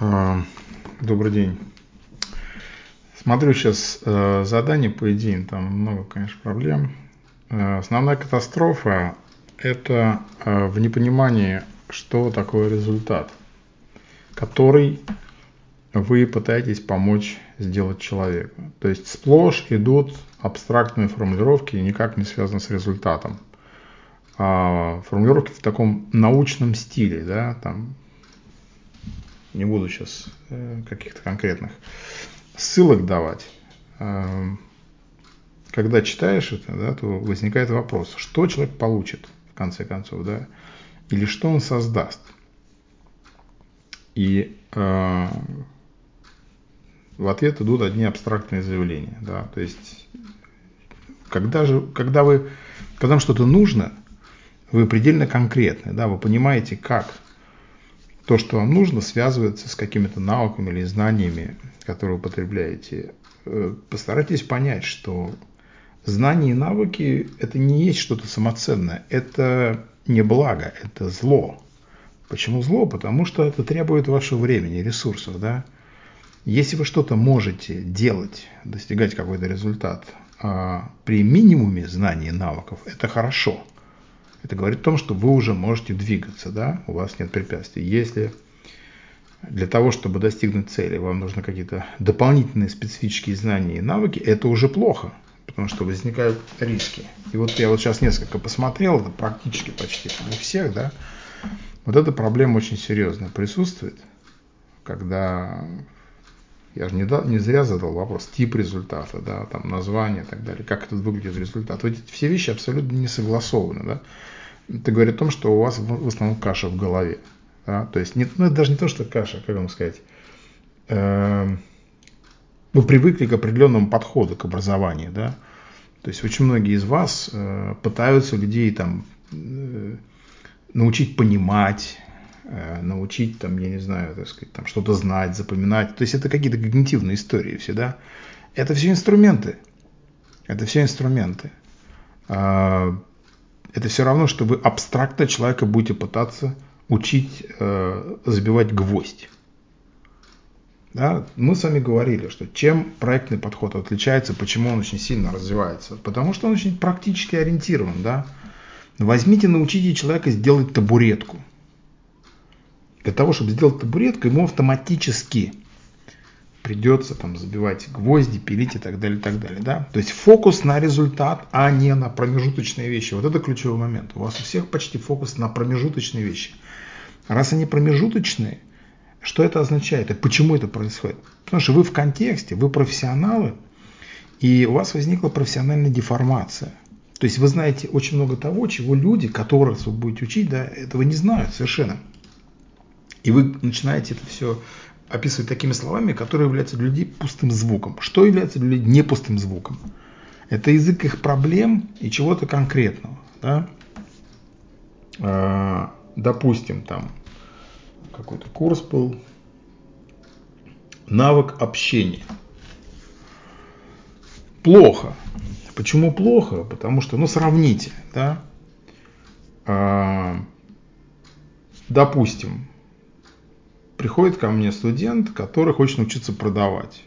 А, добрый день. Смотрю сейчас э, задание по идее, там много, конечно, проблем. Э, основная катастрофа – это э, в непонимании, что такое результат, который вы пытаетесь помочь сделать человеку. То есть сплошь идут абстрактные формулировки, никак не связаны с результатом. А формулировки в таком научном стиле, да, там не буду сейчас э, каких-то конкретных ссылок давать. Э, когда читаешь это, да, то возникает вопрос, что человек получит в конце концов, да, или что он создаст. И э, в ответ идут одни абстрактные заявления, да, то есть когда же, когда вы, когда вам что-то нужно, вы предельно конкретны, да, вы понимаете, как то, что вам нужно, связывается с какими-то навыками или знаниями, которые вы употребляете. Э, постарайтесь понять, что знания и навыки – это не есть что-то самоценное, это не благо, это зло. Почему зло? Потому что это требует вашего времени, ресурсов. Да? Если вы что-то можете делать, достигать какой-то результат а при минимуме знаний и навыков, это хорошо – это говорит о том, что вы уже можете двигаться, да, у вас нет препятствий. Если для того, чтобы достигнуть цели, вам нужны какие-то дополнительные специфические знания и навыки, это уже плохо, потому что возникают риски. И вот я вот сейчас несколько посмотрел, это практически почти у всех, да, вот эта проблема очень серьезная присутствует, когда я же не, дал, не зря задал вопрос, тип результата, да, там название и так далее, как это выглядит результат. Вот эти все вещи абсолютно не согласованы, да. Это говорит о том, что у вас в основном каша в голове. Да? То есть, не, ну, это даже не то, что каша, как вам сказать, э, вы привыкли к определенному подходу к образованию, да. То есть очень многие из вас э, пытаются людей там э, научить понимать, научить, там, я не знаю, так сказать, там, что-то знать, запоминать. То есть это какие-то когнитивные истории все, да. Это все инструменты. Это все инструменты. А, это все равно, что вы абстрактно человека будете пытаться учить э, забивать гвоздь. Да? Мы с вами говорили, что чем проектный подход отличается, почему он очень сильно развивается. Потому что он очень практически ориентирован. Да? Возьмите, научите человека сделать табуретку. Для того, чтобы сделать табуретку, ему автоматически придется там забивать гвозди, пилить и так далее, и так далее. Да? То есть фокус на результат, а не на промежуточные вещи. Вот это ключевой момент. У вас у всех почти фокус на промежуточные вещи. Раз они промежуточные, что это означает и почему это происходит? Потому что вы в контексте, вы профессионалы, и у вас возникла профессиональная деформация. То есть вы знаете очень много того, чего люди, которых вы будете учить, да, этого не знают совершенно. И вы начинаете это все описывать такими словами, которые являются для людей пустым звуком. Что является для людей не пустым звуком? Это язык их проблем и чего-то конкретного. Да? А, допустим, там какой-то курс был, навык общения. Плохо. Почему плохо? Потому что, ну, сравните, да, а, допустим, приходит ко мне студент, который хочет научиться продавать,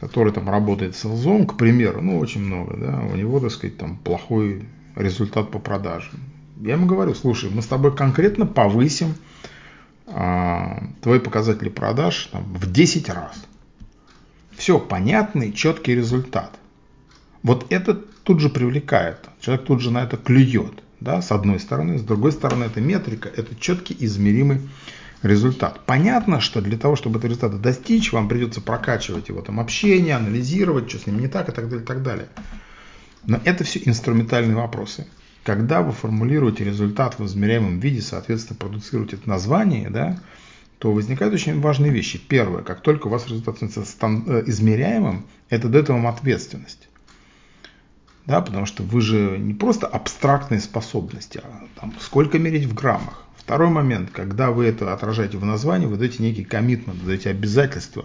который там работает с селзом, к примеру, ну очень много, да, у него, так сказать, там плохой результат по продажам. Я ему говорю, слушай, мы с тобой конкретно повысим а, твои показатели продаж там, в 10 раз. Все, понятный, четкий результат. Вот это тут же привлекает, человек тут же на это клюет, да, с одной стороны, с другой стороны, это метрика, это четкий измеримый. Понятно, что для того, чтобы этот результат достичь, вам придется прокачивать его там общение, анализировать, что с ним не так и так далее, и так далее. Но это все инструментальные вопросы. Когда вы формулируете результат в измеряемом виде, соответственно, продуцируете это название, да, то возникают очень важные вещи. Первое, как только у вас результат становится э, измеряемым, это дает вам ответственность. Да, потому что вы же не просто абстрактные способности, а там, сколько мерить в граммах, Второй момент, когда вы это отражаете в названии, вы даете некий коммитмент, даете обязательства,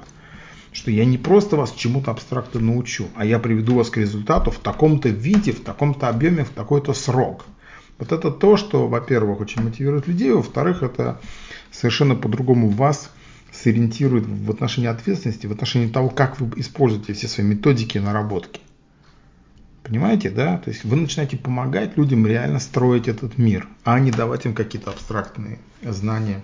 что я не просто вас чему-то абстрактно научу, а я приведу вас к результату в таком-то виде, в таком-то объеме, в такой-то срок. Вот это то, что, во-первых, очень мотивирует людей, во-вторых, это совершенно по-другому вас сориентирует в отношении ответственности, в отношении того, как вы используете все свои методики и наработки. Понимаете, да? То есть вы начинаете помогать людям реально строить этот мир, а не давать им какие-то абстрактные знания